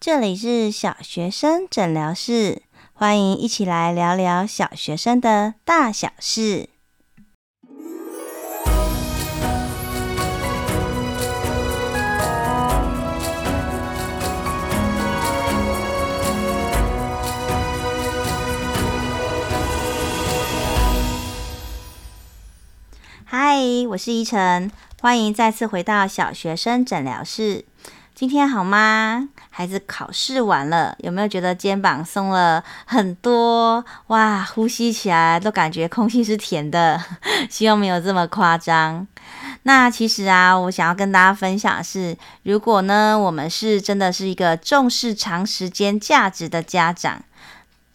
这里是小学生诊疗室，欢迎一起来聊聊小学生的大小事。嗨，我是依晨，欢迎再次回到小学生诊疗室。今天好吗？孩子考试完了，有没有觉得肩膀松了很多？哇，呼吸起来都感觉空气是甜的。希望没有这么夸张。那其实啊，我想要跟大家分享的是，如果呢，我们是真的是一个重视长时间价值的家长。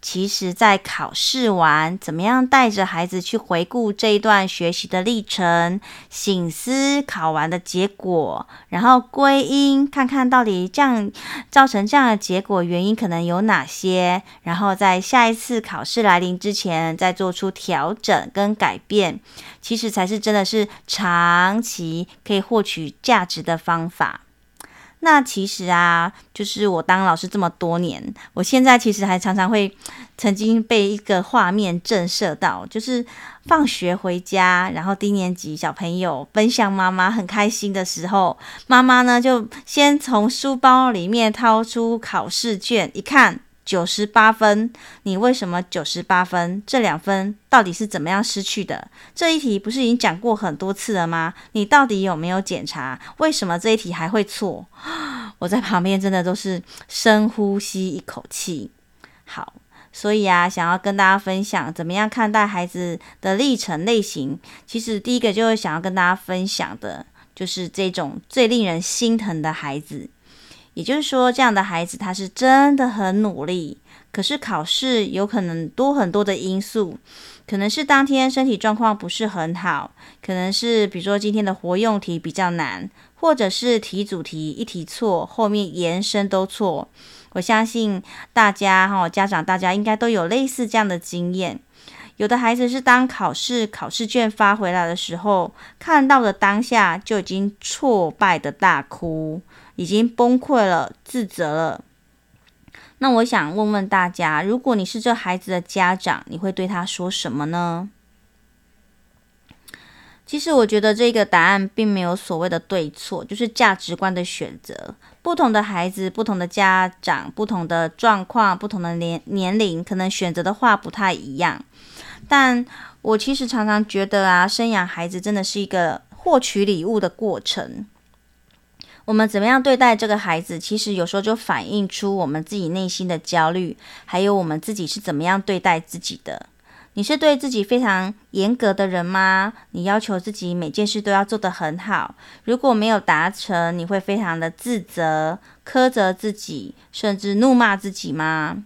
其实，在考试完，怎么样带着孩子去回顾这一段学习的历程，醒思考完的结果，然后归因，看看到底这样造成这样的结果原因可能有哪些，然后在下一次考试来临之前再做出调整跟改变，其实才是真的是长期可以获取价值的方法。那其实啊，就是我当老师这么多年，我现在其实还常常会曾经被一个画面震慑到，就是放学回家，然后低年级小朋友奔向妈妈很开心的时候，妈妈呢就先从书包里面掏出考试卷，一看。九十八分，你为什么九十八分？这两分到底是怎么样失去的？这一题不是已经讲过很多次了吗？你到底有没有检查？为什么这一题还会错？我在旁边真的都是深呼吸一口气。好，所以啊，想要跟大家分享怎么样看待孩子的历程类型。其实第一个就会想要跟大家分享的，就是这种最令人心疼的孩子。也就是说，这样的孩子他是真的很努力，可是考试有可能多很多的因素，可能是当天身体状况不是很好，可能是比如说今天的活用题比较难，或者是题主题一题错，后面延伸都错。我相信大家哈，家长大家应该都有类似这样的经验。有的孩子是当考试考试卷发回来的时候，看到的当下就已经挫败的大哭。已经崩溃了，自责了。那我想问问大家，如果你是这孩子的家长，你会对他说什么呢？其实我觉得这个答案并没有所谓的对错，就是价值观的选择。不同的孩子、不同的家长、不同的状况、不同的年年龄，可能选择的话不太一样。但我其实常常觉得啊，生养孩子真的是一个获取礼物的过程。我们怎么样对待这个孩子，其实有时候就反映出我们自己内心的焦虑，还有我们自己是怎么样对待自己的。你是对自己非常严格的人吗？你要求自己每件事都要做得很好，如果没有达成，你会非常的自责、苛责自己，甚至怒骂自己吗？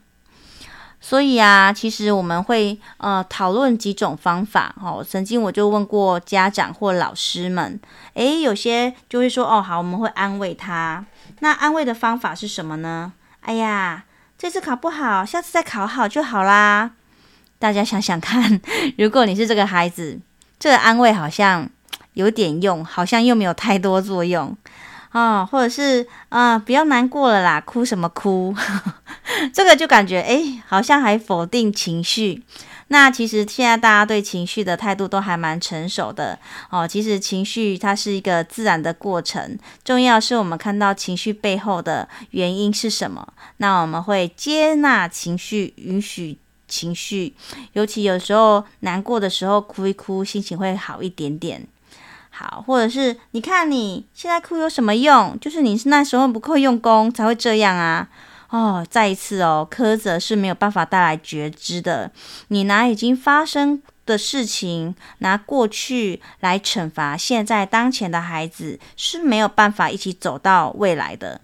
所以啊，其实我们会呃讨论几种方法哦。曾经我就问过家长或老师们，诶，有些就会说哦，好，我们会安慰他。那安慰的方法是什么呢？哎呀，这次考不好，下次再考好就好啦。大家想想看，如果你是这个孩子，这个安慰好像有点用，好像又没有太多作用。哦，或者是啊、不要难过了啦，哭什么哭？这个就感觉诶，好像还否定情绪。那其实现在大家对情绪的态度都还蛮成熟的哦。其实情绪它是一个自然的过程，重要是我们看到情绪背后的原因是什么。那我们会接纳情绪，允许情绪，尤其有时候难过的时候哭一哭，心情会好一点点。好，或者是你看你现在哭有什么用？就是你是那时候不够用功才会这样啊！哦，再一次哦，苛责是没有办法带来觉知的。你拿已经发生的事情，拿过去来惩罚现在当前的孩子，是没有办法一起走到未来的。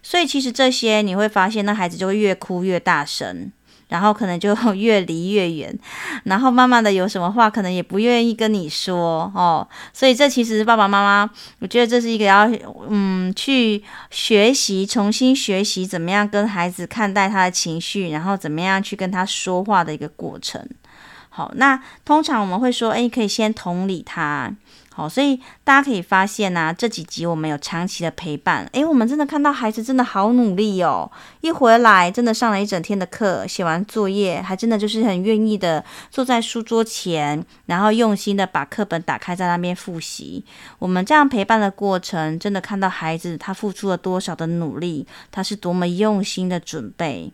所以其实这些你会发现，那孩子就会越哭越大声。然后可能就 越离越远，然后慢慢的有什么话可能也不愿意跟你说哦，所以这其实爸爸妈妈，我觉得这是一个要嗯去学习，重新学习怎么样跟孩子看待他的情绪，然后怎么样去跟他说话的一个过程。好，那通常我们会说，哎，可以先同理他。好，所以大家可以发现呐、这几集我们有长期的陪伴，诶，我们真的看到孩子真的好努力哦，一回来真的上了一整天的课，写完作业还真的就是很愿意的坐在书桌前，然后用心的把课本打开在那边复习。我们这样陪伴的过程，真的看到孩子他付出了多少的努力，他是多么用心的准备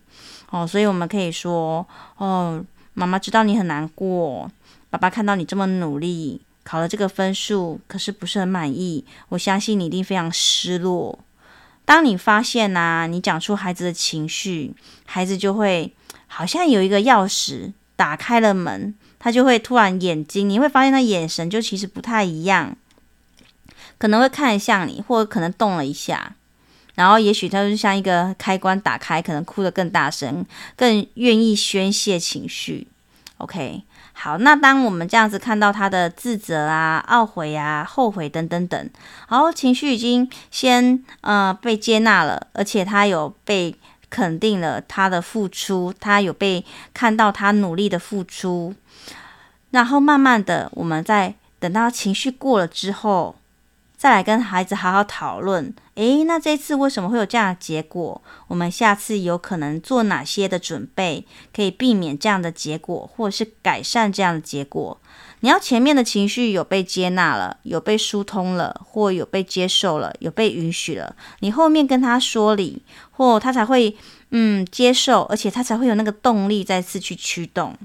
哦，所以我们可以说，哦，妈妈知道你很难过，爸爸看到你这么努力。考了这个分数，可是不是很满意。我相信你一定非常失落。当你发现呐、啊，你讲出孩子的情绪，孩子就会好像有一个钥匙打开了门，他就会突然眼睛，你会发现他眼神就其实不太一样，可能会看向你，或者可能动了一下，然后也许他就像一个开关打开，可能哭得更大声，更愿意宣泄情绪。OK。好，那当我们这样子看到他的自责啊、懊悔啊、后悔等等等，然后情绪已经先呃被接纳了，而且他有被肯定了他的付出，他有被看到他努力的付出，然后慢慢的，我们在等到情绪过了之后。再来跟孩子好好讨论，诶，那这次为什么会有这样的结果？我们下次有可能做哪些的准备，可以避免这样的结果，或者是改善这样的结果？你要前面的情绪有被接纳了，有被疏通了，或有被接受了，有被允许了，你后面跟他说理，或他才会嗯接受，而且他才会有那个动力再次去驱动。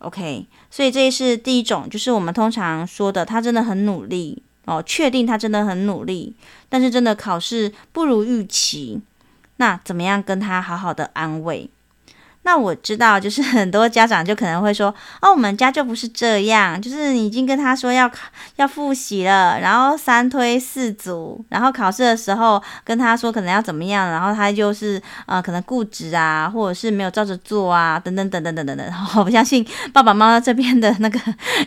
OK，所以这是第一种，就是我们通常说的，他真的很努力。哦，确定他真的很努力，但是真的考试不如预期，那怎么样跟他好好的安慰？那我知道，就是 很多家长就可能会说，哦，我们家就不是这样，就是你已经跟他说要要复习了，然后三推四阻，然后考试的时候跟他说可能要怎么样，然后他就是呃可能固执啊，或者是没有照着做啊，等等等等等等等。我不相信爸爸妈妈这边的那个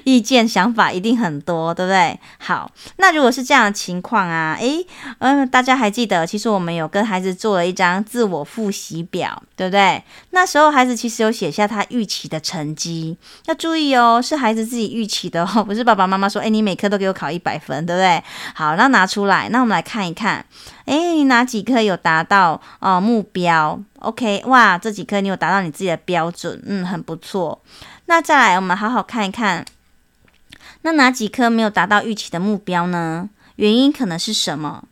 意见想法一定很多，对不对？好，那如果是这样的情况啊，诶，嗯，大家还记得，其实我们有跟孩子做了一张自我复习表，对不对？那时候。孩子其实有写下他预期的成绩，要注意哦，是孩子自己预期的哦，不是爸爸妈妈说，哎，你每科都给我考一百分，对不对？好，那拿出来，那我们来看一看，诶，你哪几科有达到哦目标？OK，哇，这几科你有达到你自己的标准，嗯，很不错。那再来，我们好好看一看，那哪几科没有达到预期的目标呢？原因可能是什么？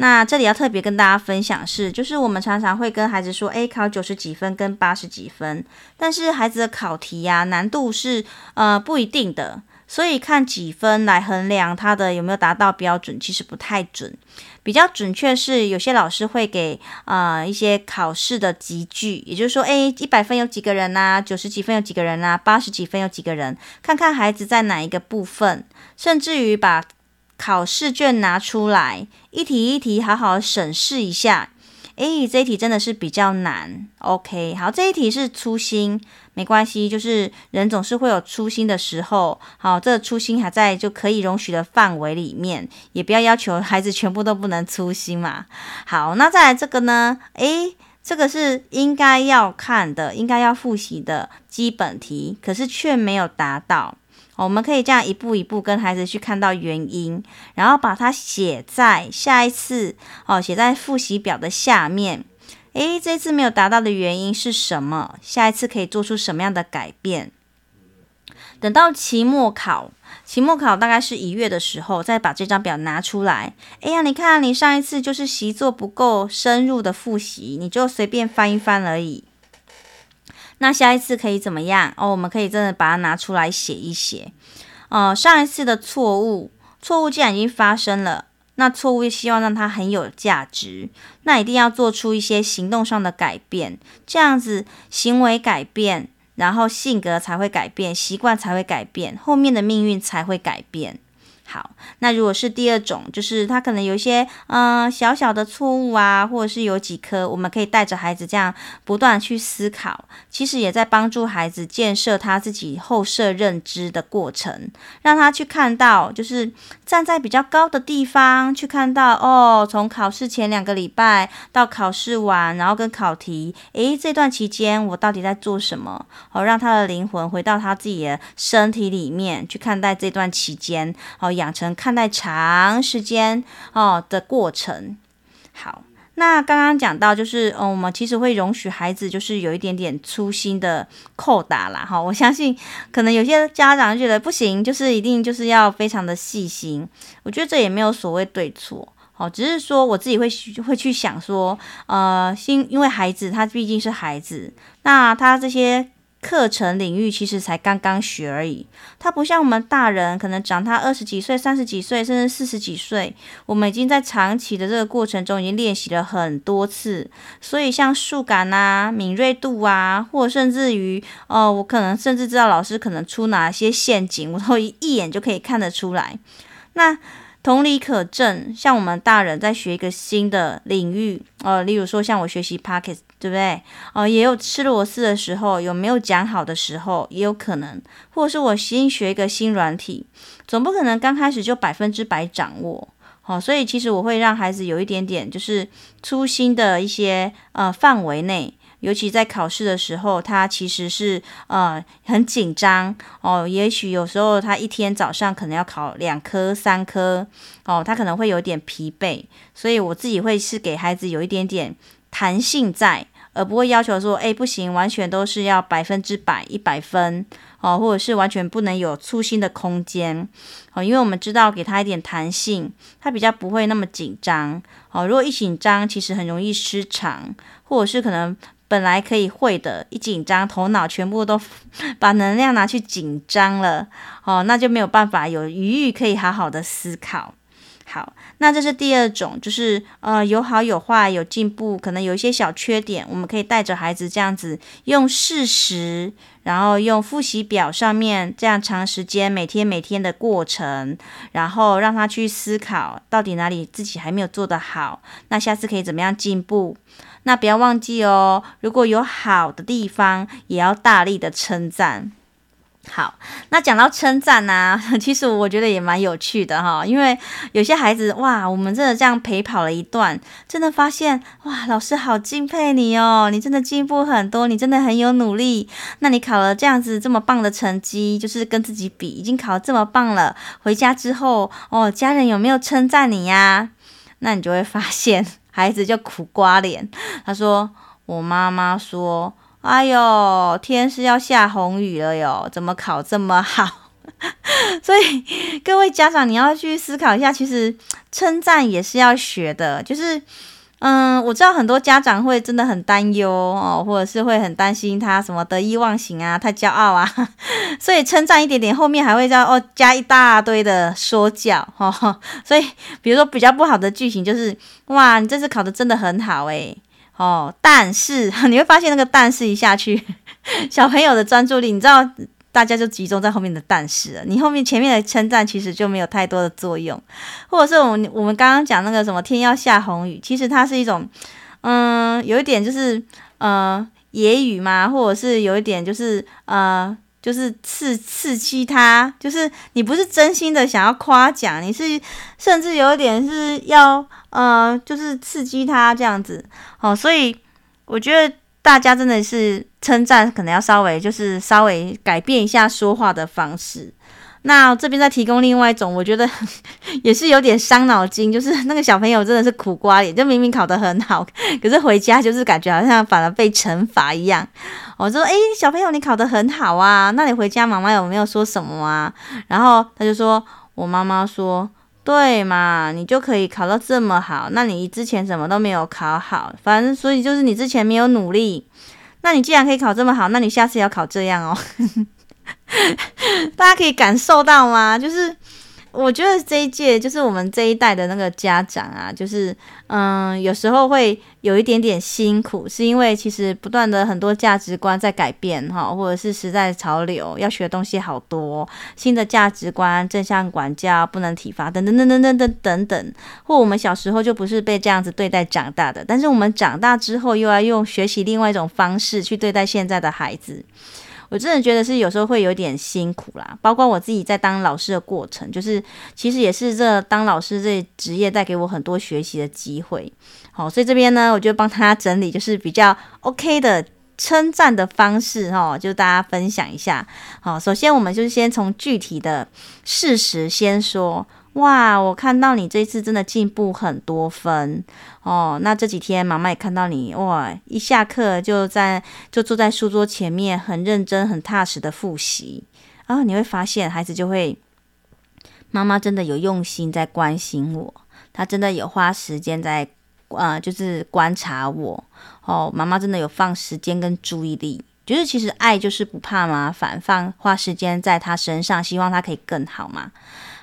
那这里要特别跟大家分享是，就是我们常常会跟孩子说，诶，考九十几分跟八十几分，但是孩子的考题呀、难度是呃不一定的，所以看几分来衡量他的有没有达到标准，其实不太准。比较准确是有些老师会给呃一些考试的集句，也就是说，诶，一百分有几个人呐？九十几分有几个人呐？八十几分有几个人？看看孩子在哪一个部分，甚至于把。考试卷拿出来，一题一题好好审视一下。诶，这一题真的是比较难。OK，好，这一题是粗心，没关系，就是人总是会有粗心的时候。好，这个粗心还在就可以容许的范围里面，也不要要求孩子全部都不能粗心嘛。好，那再来这个呢？诶，这个是应该要看的，应该要复习的基本题，可是却没有达到。我们可以这样一步一步跟孩子去看到原因，然后把它写在下一次哦，写在复习表的下面。诶，这次没有达到的原因是什么？下一次可以做出什么样的改变？等到期末考，期末考大概是一月的时候，再把这张表拿出来。哎呀，你看，你上一次就是习作不够深入的复习，你就随便翻一翻而已。那下一次可以怎么样？哦，我们可以真的把它拿出来写一写。哦、上一次的错误，错误既然已经发生了，那错误希望让它很有价值，那一定要做出一些行动上的改变，这样子行为改变，然后性格才会改变，习惯才会改变，后面的命运才会改变。好，那如果是第二种，就是他可能有一些嗯、小小的错误啊，或者是有几颗，我们可以带着孩子这样不断去思考，其实也在帮助孩子建设他自己后设认知的过程，让他去看到，就是站在比较高的地方去看到哦，从考试前两个礼拜到考试完，然后跟考题，诶，这段期间我到底在做什么？哦，让他的灵魂回到他自己的身体里面去看待这段期间，哦。养成看待长时间哦的过程。好。那刚刚讲到，就是嗯，我们其实会容许孩子就是有一点点粗心的扣打啦，哈。我相信可能有些家长觉得不行，就是一定就是要非常的细心。我觉得这也没有所谓对错，哦，只是说我自己会会去想说，呃，因因为孩子他毕竟是孩子，那他这些。课程领域其实才刚刚学而已，他不像我们大人，可能长他二十几岁、三十几岁，甚至四十几岁，我们已经在长期的这个过程中已经练习了很多次，所以像数感啊、敏锐度啊，或甚至于，哦，我可能甚至知道老师可能出哪些陷阱，我都一眼就可以看得出来。那。同理可证，像我们大人在学一个新的领域，呃，例如说像我学习 Podcast，对不对？哦、也有吃螺丝的时候，有没有讲好的时候，也有可能，或者是我新学一个新软体，总不可能刚开始就百分之百掌握。好、所以其实我会让孩子有一点点，就是粗心的一些呃范围内。尤其在考试的时候，他其实是呃很紧张哦。也许有时候他一天早上可能要考两科、三科哦，他可能会有点疲惫。所以我自己会是给孩子有一点点弹性在，而不会要求说，哎，不行，完全都是要百分之百一百分哦，或者是完全不能有粗心的空间哦。因为我们知道给他一点弹性，他比较不会那么紧张哦。如果一紧张，其实很容易失常，或者是可能。本来可以会的，一紧张，头脑全部都 把能量拿去紧张了，哦，那就没有办法有余裕可以好好的思考。好，那这是第二种，就是呃有好有坏，有进步，可能有一些小缺点，我们可以带着孩子这样子用事实，然后用复习表上面这样长时间每天每天的过程，然后让他去思考到底哪里自己还没有做得好，那下次可以怎么样进步。那不要忘记哦，如果有好的地方，也要大力的称赞。好，那讲到称赞呢，其实我觉得也蛮有趣的哈，因为有些孩子哇，我们真的这样陪跑了一段，真的发现哇，老师好敬佩你哦，你真的进步很多，你真的很有努力。那你考了这样子这么棒的成绩，就是跟自己比，已经考这么棒了。回家之后哦，家人有没有称赞你呀？那你就会发现。孩子就苦瓜脸，他说：“我妈妈说，哎呦，天是要下红雨了哟，怎么考这么好？” 所以各位家长，你要去思考一下，其实称赞也是要学的，就是。嗯，我知道很多家长会真的很担忧哦，或者是会很担心他什么得意忘形啊，太骄傲啊，所以称赞一点点，后面还会叫哦加一大堆的说教哦。所以比如说比较不好的句型就是哇，你这次考得真的很好诶。哦，但是 你会发现那个但是一下去，小朋友的专注力，你知道。大家就集中在后面的但是了，你后面前面的称赞其实就没有太多的作用，或者是我们我们刚刚讲那个什么天要下红雨，其实它是一种，嗯，有一点就是呃揶揄嘛，或者是有一点就是呃就是刺刺激他，就是你不是真心的想要夸奖，你是甚至有一点是要呃就是刺激他这样子，哦，所以我觉得。大家真的是称赞，可能要稍微就是稍微改变一下说话的方式。那这边再提供另外一种，我觉得 也是有点伤脑筋，就是那个小朋友真的是苦瓜脸，就明明考得很好，可是回家就是感觉好像反而被惩罚一样。我说：“诶，小朋友，你考得很好啊，那你回家妈妈有没有说什么啊？”然后他就说：“我妈妈说。”对嘛，你就可以考到这么好，那你之前什么都没有考好，反正所以就是你之前没有努力。那你既然可以考这么好，那你下次要考这样哦。大家可以感受到吗？就是。我觉得这一届就是我们这一代的那个家长啊，就是嗯，有时候会有一点点辛苦，是因为其实不断的很多价值观在改变哈，或者是时代潮流，要学的东西好多，新的价值观，正向管教，不能体罚，等等等等等等等等，或我们小时候就不是被这样子对待长大的，但是我们长大之后又要用学习另外一种方式去对待现在的孩子。我真的觉得是有时候会有点辛苦啦，包括我自己在当老师的过程，就是其实也是这当老师这职业带给我很多学习的机会。好，所以这边呢，我就帮他整理，就是比较 OK 的称赞的方式哈，就大家分享一下。好，首先我们就先从具体的事实先说。哇，我看到你这次真的进步很多分哦。那这几天妈妈也看到你哇，一下课就在就坐在书桌前面，很认真、很踏实的复习。然后你会发现，孩子就会，妈妈真的有用心在关心我，他真的有花时间在，呃，就是观察我。哦，妈妈真的有放时间跟注意力，就是其实爱就是不怕麻烦，放花时间在他身上，希望他可以更好嘛。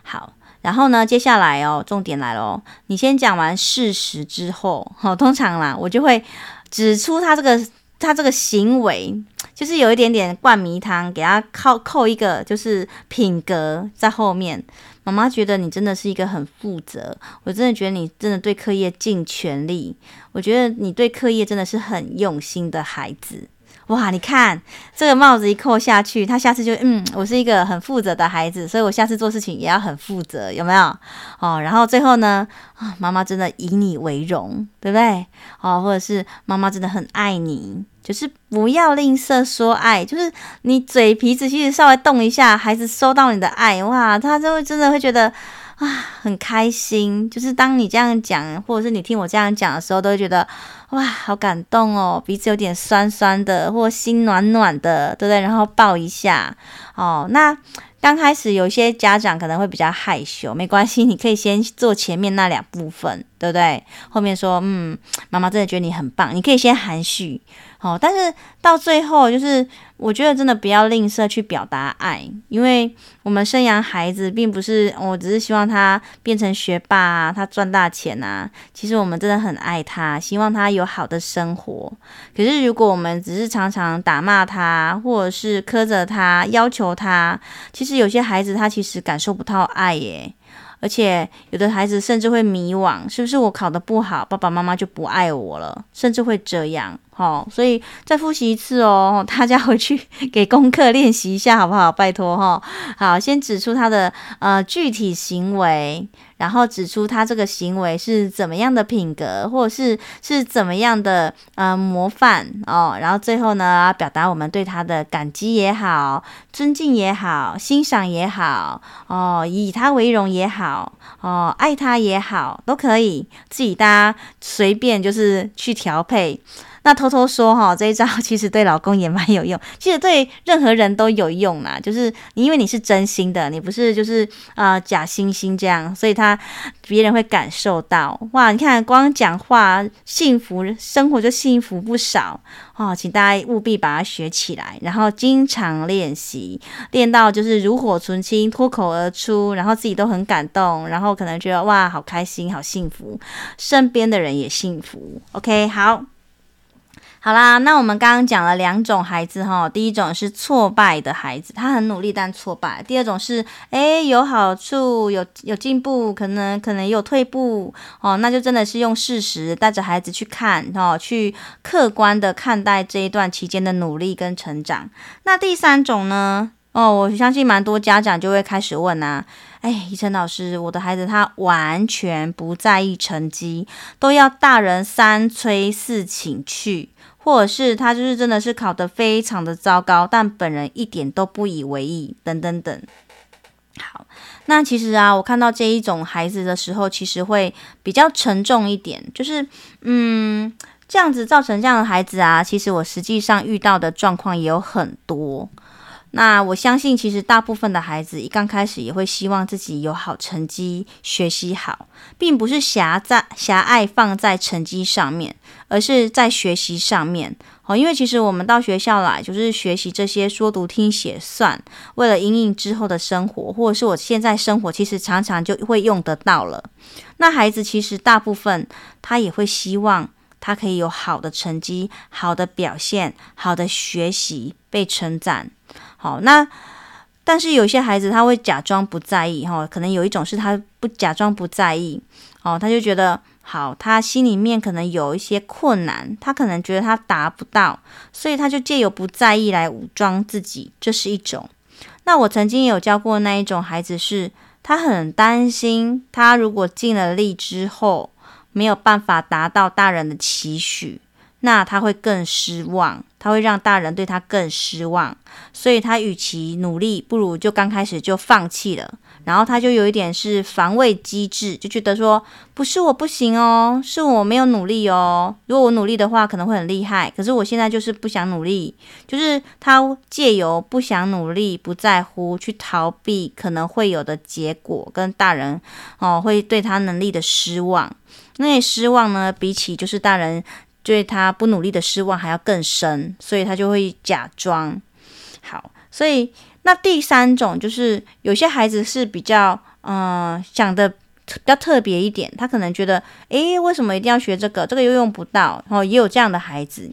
好。然后呢，接下来哦，重点来了哦。你先讲完事实之后，好，通常啦，我就会指出他这个他这个行为，就是有一点点灌迷汤，给他扣扣一个就是品格在后面。妈妈觉得你真的是一个很负责，我真的觉得你真的对课业尽全力，我觉得你对课业真的是很用心的孩子。哇，你看这个帽子一扣下去，他下次就嗯，我是一个很负责的孩子，所以我下次做事情也要很负责，有没有？哦，然后最后呢，啊，妈妈真的以你为荣，对不对？哦，或者是妈妈真的很爱你，就是不要吝啬说爱，就是你嘴皮子其实稍微动一下，孩子收到你的爱，哇，他就会真的会觉得。啊，很开心，就是当你这样讲，或者是你听我这样讲的时候，都会觉得哇，好感动哦，鼻子有点酸酸的，或心暖暖的，对不对？然后抱一下哦。那刚开始有些家长可能会比较害羞，没关系，你可以先做前面那两部分，对不对？后面说，嗯，妈妈真的觉得你很棒，你可以先含蓄。哦，但是到最后，就是我觉得真的不要吝啬去表达爱，因为我们生养孩子，并不是我只是希望他变成学霸啊，他赚大钱啊。其实我们真的很爱他，希望他有好的生活。可是如果我们只是常常打骂他，或者是苛责他，要求他，其实有些孩子他其实感受不到爱耶。而且有的孩子甚至会迷惘，是不是我考得不好，爸爸妈妈就不爱我了？甚至会这样，齁，所以再复习一次哦，大家回去给功课练习一下，好不好？拜托齁，好，先指出他的呃具体行为。然后指出他这个行为是怎么样的品格，或者是是怎么样的呃模范哦。然后最后呢，表达我们对他的感激也好，尊敬也好，欣赏也好哦，以他为荣也好哦，爱他也好，都可以自己大家随便就是去调配。那偷偷说哈，这一招其实对老公也蛮有用，其实对任何人都有用啦。就是你因为你是真心的，你不是就是啊、呃、假惺惺这样，所以他别人会感受到哇。你看光讲话幸福，生活就幸福不少哦。请大家务必把它学起来，然后经常练习，练到就是炉火纯青，脱口而出，然后自己都很感动，然后可能觉得哇好开心，好幸福，身边的人也幸福。OK，好。好啦，那我们刚刚讲了两种孩子哈，第一种是挫败的孩子，他很努力但挫败；第二种是诶有好处、有有进步，可能可能有退步哦，那就真的是用事实带着孩子去看哦，去客观的看待这一段期间的努力跟成长。那第三种呢？哦，我相信蛮多家长就会开始问啊，哎，怡辰老师，我的孩子他完全不在意成绩，都要大人三催四请去。或者是他就是真的是考得非常的糟糕，但本人一点都不以为意，等等等。好，那其实啊，我看到这一种孩子的时候，其实会比较沉重一点，就是嗯，这样子造成这样的孩子啊，其实我实际上遇到的状况也有很多。那我相信，其实大部分的孩子一刚开始也会希望自己有好成绩，学习好，并不是狭在狭隘放在成绩上面，而是在学习上面。哦，因为其实我们到学校来就是学习这些说读听写算，为了因应之后的生活，或者是我现在生活，其实常常就会用得到了。那孩子其实大部分他也会希望他可以有好的成绩、好的表现、好的学习，被称赞。好，那但是有些孩子他会假装不在意哈，可能有一种是他不假装不在意哦，他就觉得好，他心里面可能有一些困难，他可能觉得他达不到，所以他就借由不在意来武装自己，这是一种。那我曾经有教过那一种孩子是，他很担心，他如果尽了力之后没有办法达到大人的期许。那他会更失望，他会让大人对他更失望，所以他与其努力，不如就刚开始就放弃了。然后他就有一点是防卫机制，就觉得说不是我不行哦，是我没有努力哦。如果我努力的话，可能会很厉害。可是我现在就是不想努力，就是他借由不想努力、不在乎去逃避可能会有的结果，跟大人哦会对他能力的失望。那失望呢，比起就是大人对他不努力的失望还要更深，所以他就会假装好，所以。那第三种就是有些孩子是比较，嗯、呃，想的比较特别一点，他可能觉得，诶，为什么一定要学这个？这个又用不到，然后也有这样的孩子。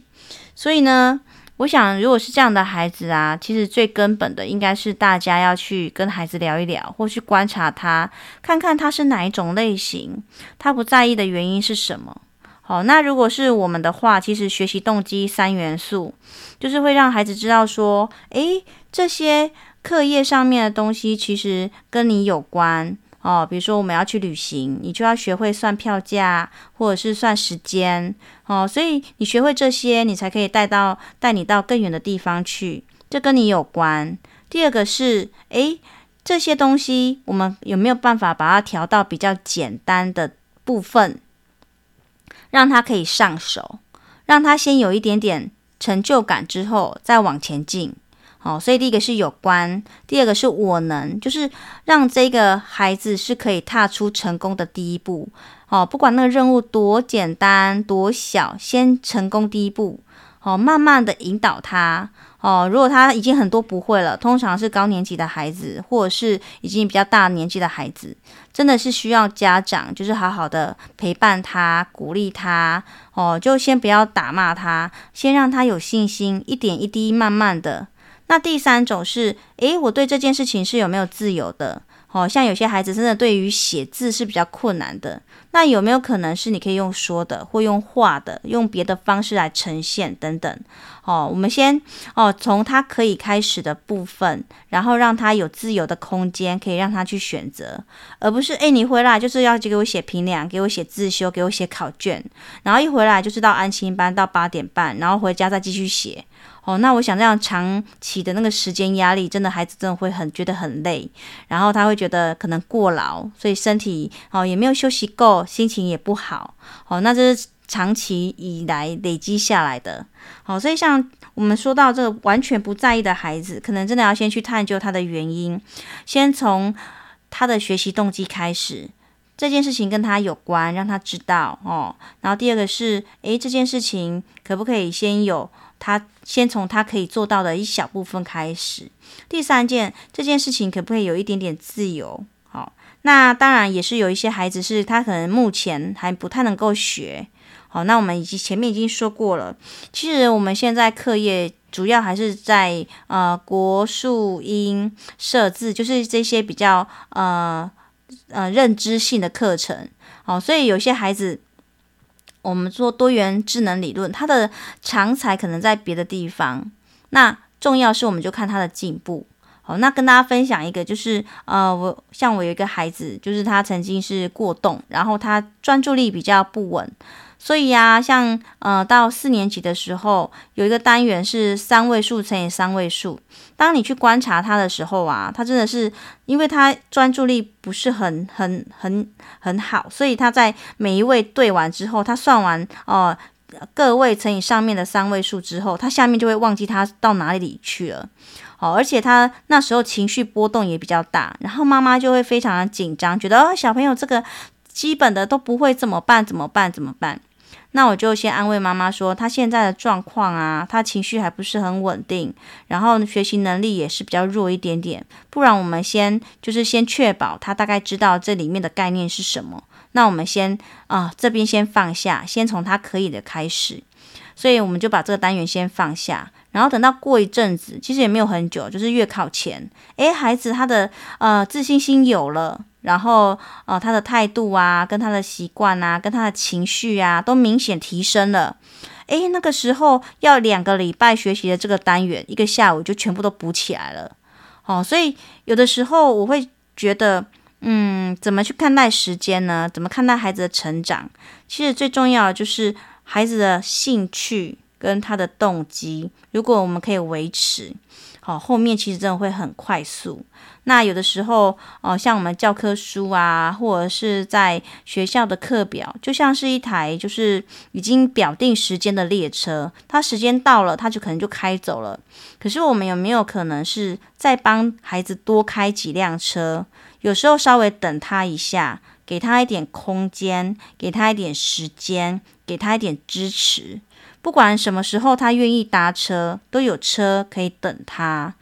所以呢，我想如果是这样的孩子啊，其实最根本的应该是大家要去跟孩子聊一聊，或去观察他，看看他是哪一种类型，他不在意的原因是什么。好，那如果是我们的话，其实学习动机三元素就是会让孩子知道说，诶。这些课业上面的东西其实跟你有关哦，比如说我们要去旅行，你就要学会算票价或者是算时间哦，所以你学会这些，你才可以带到带你到更远的地方去，这跟你有关。第二个是，诶，这些东西我们有没有办法把它调到比较简单的部分，让他可以上手，让他先有一点点成就感之后再往前进。哦，所以第一个是有关，第二个是我能，就是让这个孩子是可以踏出成功的第一步。哦，不管那个任务多简单多小，先成功第一步。哦，慢慢的引导他。哦，如果他已经很多不会了，通常是高年级的孩子，或者是已经比较大年纪的孩子，真的是需要家长就是好好的陪伴他，鼓励他。哦，就先不要打骂他，先让他有信心，一点一滴，慢慢的。那第三种是，诶，我对这件事情是有没有自由的？哦，像有些孩子真的对于写字是比较困难的，那有没有可能是你可以用说的，或用画的，用别的方式来呈现等等？哦，我们先哦从他可以开始的部分，然后让他有自由的空间，可以让他去选择，而不是诶，你回来就是要给我写评量，给我写自修，给我写考卷，然后一回来就是到安心班到八点半，然后回家再继续写。哦，那我想这样长期的那个时间压力，真的孩子真的会很觉得很累，然后他会觉得可能过劳，所以身体哦也没有休息够，心情也不好。哦，那这是长期以来累积下来的。好，所以像我们说到这个完全不在意的孩子，可能真的要先去探究他的原因，先从他的学习动机开始，这件事情跟他有关，让他知道哦。然后第二个是，诶，这件事情可不可以先有？他先从他可以做到的一小部分开始。第三件，这件事情可不可以有一点点自由？好，那当然也是有一些孩子是他可能目前还不太能够学。好，那我们已经前面已经说过了，其实我们现在课业主要还是在呃国术英设置，就是这些比较呃呃认知性的课程。好，所以有些孩子。我们做多元智能理论，它的长才可能在别的地方。那重要是，我们就看他的进步。好，那跟大家分享一个，就是呃，我像我有一个孩子，就是他曾经是过动，然后他专注力比较不稳。所以呀、像呃，到四年级的时候，有一个单元是三位数乘以三位数。当你去观察他的时候啊，他真的是，因为他专注力不是很很很很好，所以他在每一位对完之后，他算完哦、个位乘以上面的三位数之后，他下面就会忘记他到哪里去了。哦，而且他那时候情绪波动也比较大，然后妈妈就会非常的紧张，觉得哦，小朋友这个基本的都不会，怎么办？怎么办？怎么办？那我就先安慰妈妈说，她现在的状况啊，她情绪还不是很稳定，然后学习能力也是比较弱一点点。不然我们先就是先确保她大概知道这里面的概念是什么。那我们先啊、这边先放下，先从她可以的开始。所以我们就把这个单元先放下，然后等到过一阵子，其实也没有很久，就是月考前，诶，孩子他的呃自信心有了。然后，呃，他的态度啊，跟他的习惯啊，跟他的情绪啊，都明显提升了。诶，那个时候要两个礼拜学习的这个单元，一个下午就全部都补起来了。哦，所以有的时候我会觉得，嗯，怎么去看待时间呢？怎么看待孩子的成长？其实最重要的就是。孩子的兴趣跟他的动机，如果我们可以维持。好，后面其实真的会很快速。那有的时候，哦、像我们教科书啊，或者是在学校的课表，就像是一台就是已经表定时间的列车，它时间到了，它就可能就开走了。可是我们有没有可能是再帮孩子多开几辆车？有时候稍微等他一下，给他一点空间，给他一点时间，给他一点支持。不管什么时候他愿意搭车，都有车可以等他。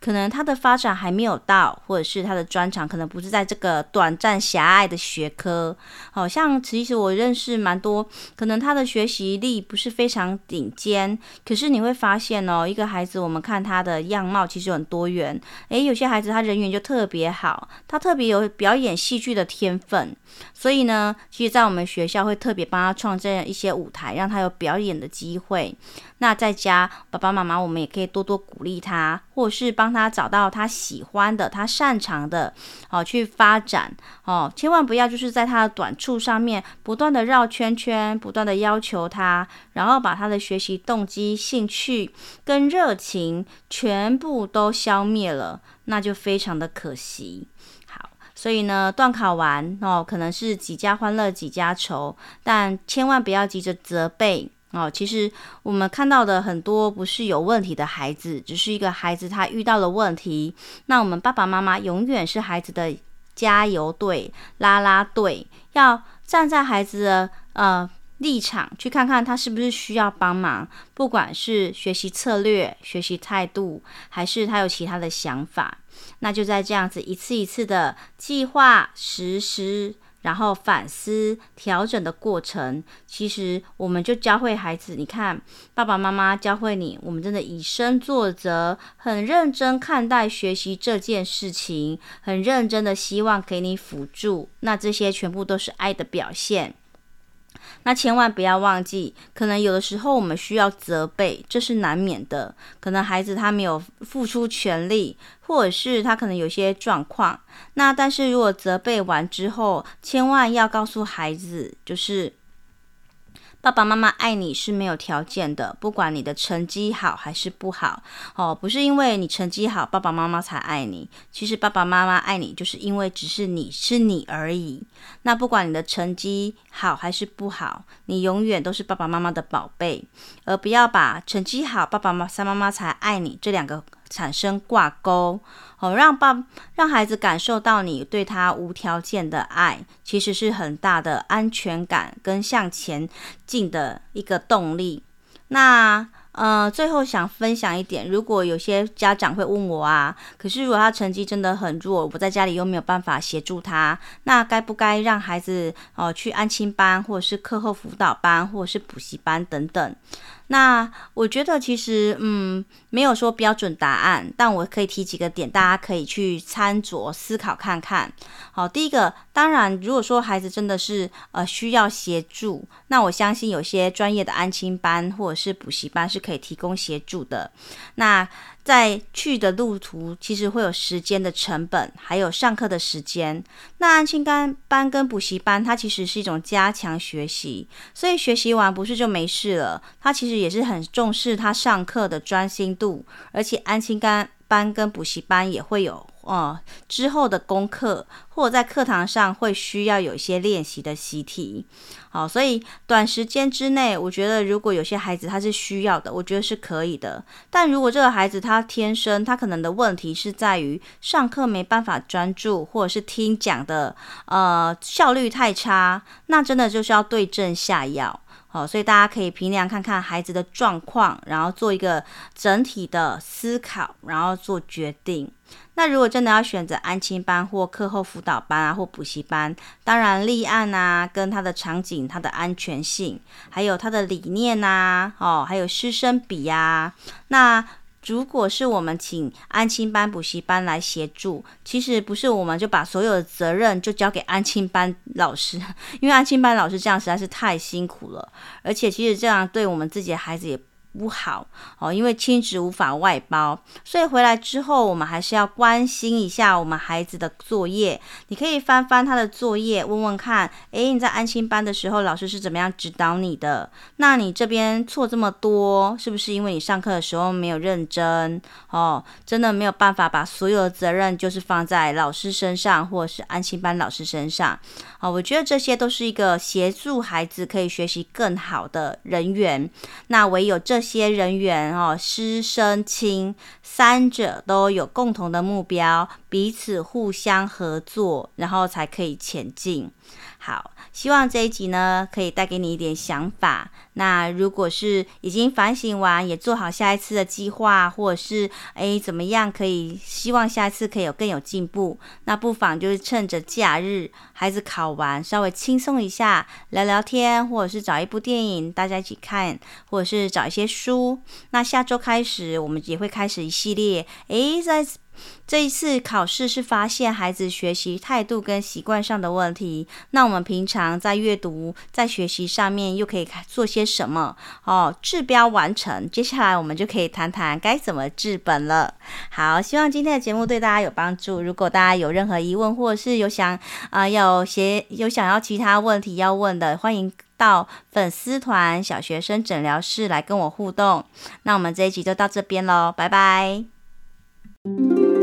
可能他的发展还没有到，或者是他的专长可能不是在这个短暂狭隘的学科。好像其实我认识蛮多，可能他的学习力不是非常顶尖，可是你会发现哦，一个孩子我们看他的样貌其实很多元。诶，有些孩子他人缘就特别好，他特别有表演戏剧的天分，所以呢，其实在我们学校会特别帮他创建一些舞台，让他有表演的机会。那在家爸爸妈妈我们也可以多多鼓励他，或是帮。他找到他喜欢的、他擅长的，哦，去发展哦，千万不要就是在他的短处上面不断的绕圈圈，不断的要求他，然后把他的学习动机、兴趣跟热情全部都消灭了，那就非常的可惜。好，所以呢，段考完哦，可能是几家欢乐几家愁，但千万不要急着责备。哦，其实我们看到的很多不是有问题的孩子，只是一个孩子他遇到了问题。那我们爸爸妈妈永远是孩子的加油队、拉拉队，要站在孩子的呃立场去看看他是不是需要帮忙，不管是学习策略、学习态度，还是他有其他的想法，那就在这样子一次一次的计划实施。然后反思调整的过程，其实我们就教会孩子。你看，爸爸妈妈教会你，我们真的以身作则，很认真看待学习这件事情，很认真的希望给你辅助。那这些全部都是爱的表现。那千万不要忘记，可能有的时候我们需要责备，这是难免的。可能孩子他没有付出全力，或者是他可能有些状况。那但是如果责备完之后，千万要告诉孩子，就是。爸爸妈妈爱你是没有条件的，不管你的成绩好还是不好，哦，不是因为你成绩好，爸爸妈妈才爱你。其实爸爸妈妈爱你，就是因为只是你是你而已。那不管你的成绩好还是不好，你永远都是爸爸妈妈的宝贝，而不要把成绩好，爸爸妈妈才爱你这两个产生挂钩。哦，让爸让孩子感受到你对他无条件的爱，其实是很大的安全感跟向前进的一个动力。那呃，最后想分享一点，如果有些家长会问我啊，可是如果他成绩真的很弱，我在家里又没有办法协助他，那该不该让孩子哦、去安亲班，或者是课后辅导班，或者是补习班等等？那我觉得其实，嗯，没有说标准答案，但我可以提几个点，大家可以去参酌思考看看。好，第一个，当然，如果说孩子真的是呃需要协助，那我相信有些专业的安亲班或者是补习班是可以提供协助的。那在去的路途，其实会有时间的成本，还有上课的时间。那安亲班班跟补习班，它其实是一种加强学习，所以学习完不是就没事了。它其实也是很重视他上课的专心度，而且安心班班跟补习班也会有。哦，之后的功课或者在课堂上会需要有一些练习的习题，好，所以短时间之内，我觉得如果有些孩子他是需要的，我觉得是可以的。但如果这个孩子他天生他可能的问题是在于上课没办法专注，或者是听讲的呃效率太差，那真的就是要对症下药。好，所以大家可以平量看看孩子的状况，然后做一个整体的思考，然后做决定。那如果真的要选择安亲班或课后辅导班啊，或补习班，当然立案啊，跟他的场景、他的安全性，还有他的理念呐，哦，还有师生比呀，那。如果是我们请安亲班、补习班来协助，其实不是我们就把所有的责任就交给安亲班老师，因为安亲班老师这样实在是太辛苦了，而且其实这样对我们自己的孩子也不好哦，因为亲职无法外包，所以回来之后，我们还是要关心一下我们孩子的作业。你可以翻翻他的作业，问问看，诶，你在安心班的时候，老师是怎么样指导你的？那你这边错这么多，是不是因为你上课的时候没有认真？哦，真的没有办法把所有的责任就是放在老师身上，或者是安心班老师身上。哦，我觉得这些都是一个协助孩子可以学习更好的人员。那唯有这。这些人员哦，师生亲三者都有共同的目标，彼此互相合作，然后才可以前进。好，希望这一集呢可以带给你一点想法。那如果是已经反省完，也做好下一次的计划，或者是诶怎么样可以希望下一次可以有更有进步，那不妨就是趁着假日孩子考完，稍微轻松一下，聊聊天，或者是找一部电影大家一起看，或者是找一些书。那下周开始，我们也会开始一系列诶在。这一次考试是发现孩子学习态度跟习惯上的问题，那我们平常在阅读、在学习上面又可以做些什么？哦，治标完成，接下来我们就可以谈谈该怎么治本了。好，希望今天的节目对大家有帮助。如果大家有任何疑问，或者是有想啊、呃、要写有想要其他问题要问的，欢迎到粉丝团小学生诊疗室来跟我互动。那我们这一集就到这边喽，拜拜。thank you.